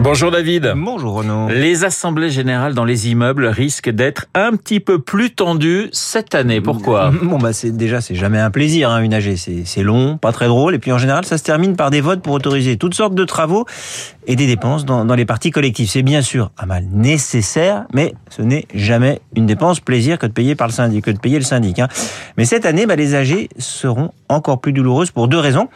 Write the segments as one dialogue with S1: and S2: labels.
S1: Bonjour David.
S2: Bonjour Renaud.
S1: Les assemblées générales dans les immeubles risquent d'être un petit peu plus tendues cette année. Pourquoi?
S2: Bon bah c'est déjà c'est jamais un plaisir hein, une AG, c'est long, pas très drôle et puis en général ça se termine par des votes pour autoriser toutes sortes de travaux et des dépenses dans, dans les parties collectives. C'est bien sûr un mal nécessaire, mais ce n'est jamais une dépense plaisir que de payer par le syndic, que de payer le syndic. Hein. Mais cette année, bah, les AG seront encore plus douloureuses pour deux raisons.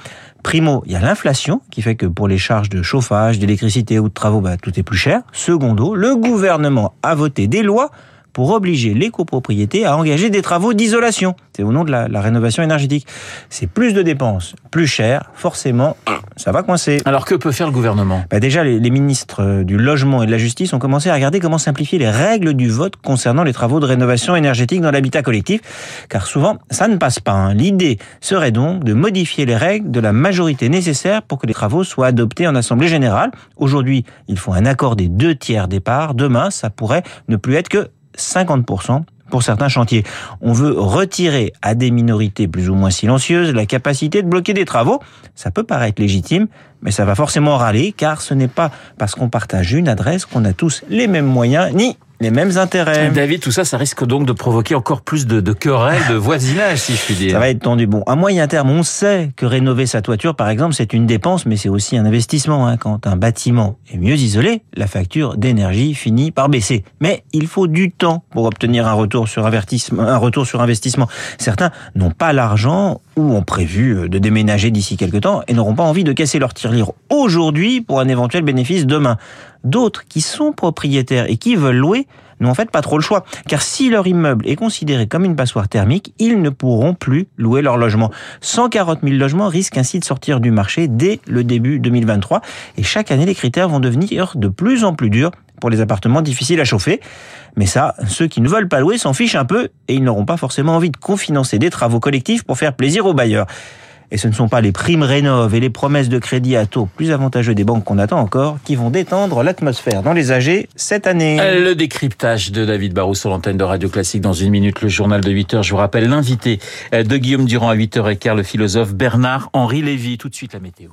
S2: Primo, il y a l'inflation qui fait que pour les charges de chauffage, d'électricité travaux, bah, tout est plus cher. Secondo, le gouvernement a voté des lois pour obliger les copropriétés à engager des travaux d'isolation. C'est au nom de la, la rénovation énergétique. C'est plus de dépenses, plus cher, forcément, ça va coincer.
S1: Alors que peut faire le gouvernement?
S2: Bah déjà, les, les ministres euh, du logement et de la justice ont commencé à regarder comment simplifier les règles du vote concernant les travaux de rénovation énergétique dans l'habitat collectif, car souvent, ça ne passe pas. hein. L'idée serait donc de modifier les règles de la majorité nécessaire pour que les travaux soient adoptés en Assemblée générale. Aujourd'hui, il faut un accord des deux tiers des parts. Demain, ça pourrait ne plus être que 50% pour certains chantiers. On veut retirer à des minorités plus ou moins silencieuses la capacité de bloquer des travaux. Ça peut paraître légitime, mais ça va forcément râler, car ce n'est pas parce qu'on partage une adresse qu'on a tous les mêmes moyens, ni les mêmes intérêts.
S1: David, tout ça, ça risque donc de provoquer encore plus de, de querelles, de voisinage, si je puis dire.
S2: Ça va être tendu. Bon, à moyen terme, on sait que rénover sa toiture, par exemple, c'est une dépense, mais c'est aussi un investissement. hein. Quand un bâtiment est mieux isolé, la facture d'énergie finit par baisser. Mais il faut du temps pour obtenir un retour sur investissement. Un retour sur investissement. Certains n'ont pas l'argent ou ont prévu de déménager d'ici quelques temps et n'auront pas envie de casser leur tirelire aujourd'hui pour un éventuel bénéfice demain. D'autres qui sont propriétaires et qui veulent louer n'ont en fait pas trop le choix. Car si leur immeuble est considéré comme une passoire thermique, ils ne pourront plus louer leur logement. 140 000 logements risquent ainsi de sortir du marché dès le début 2023. Et chaque année, les critères vont devenir de plus en plus durs pour les appartements difficiles à chauffer. Mais ça, ceux qui ne veulent pas louer s'en fichent un peu et ils n'auront pas forcément envie de cofinancer des travaux collectifs pour faire plaisir aux bailleurs. Et ce ne sont pas les primes rénov et les promesses de crédit à taux plus avantageux des banques qu'on attend encore qui vont détendre l'atmosphère dans les AG cette année.
S1: Le décryptage de David Barrou sur l'antenne de Radio Classique dans une minute, le journal de 8 heures. Je vous rappelle l'invité de Guillaume Durand à 8h15, le philosophe Bernard-Henri Lévy. Tout de suite la météo.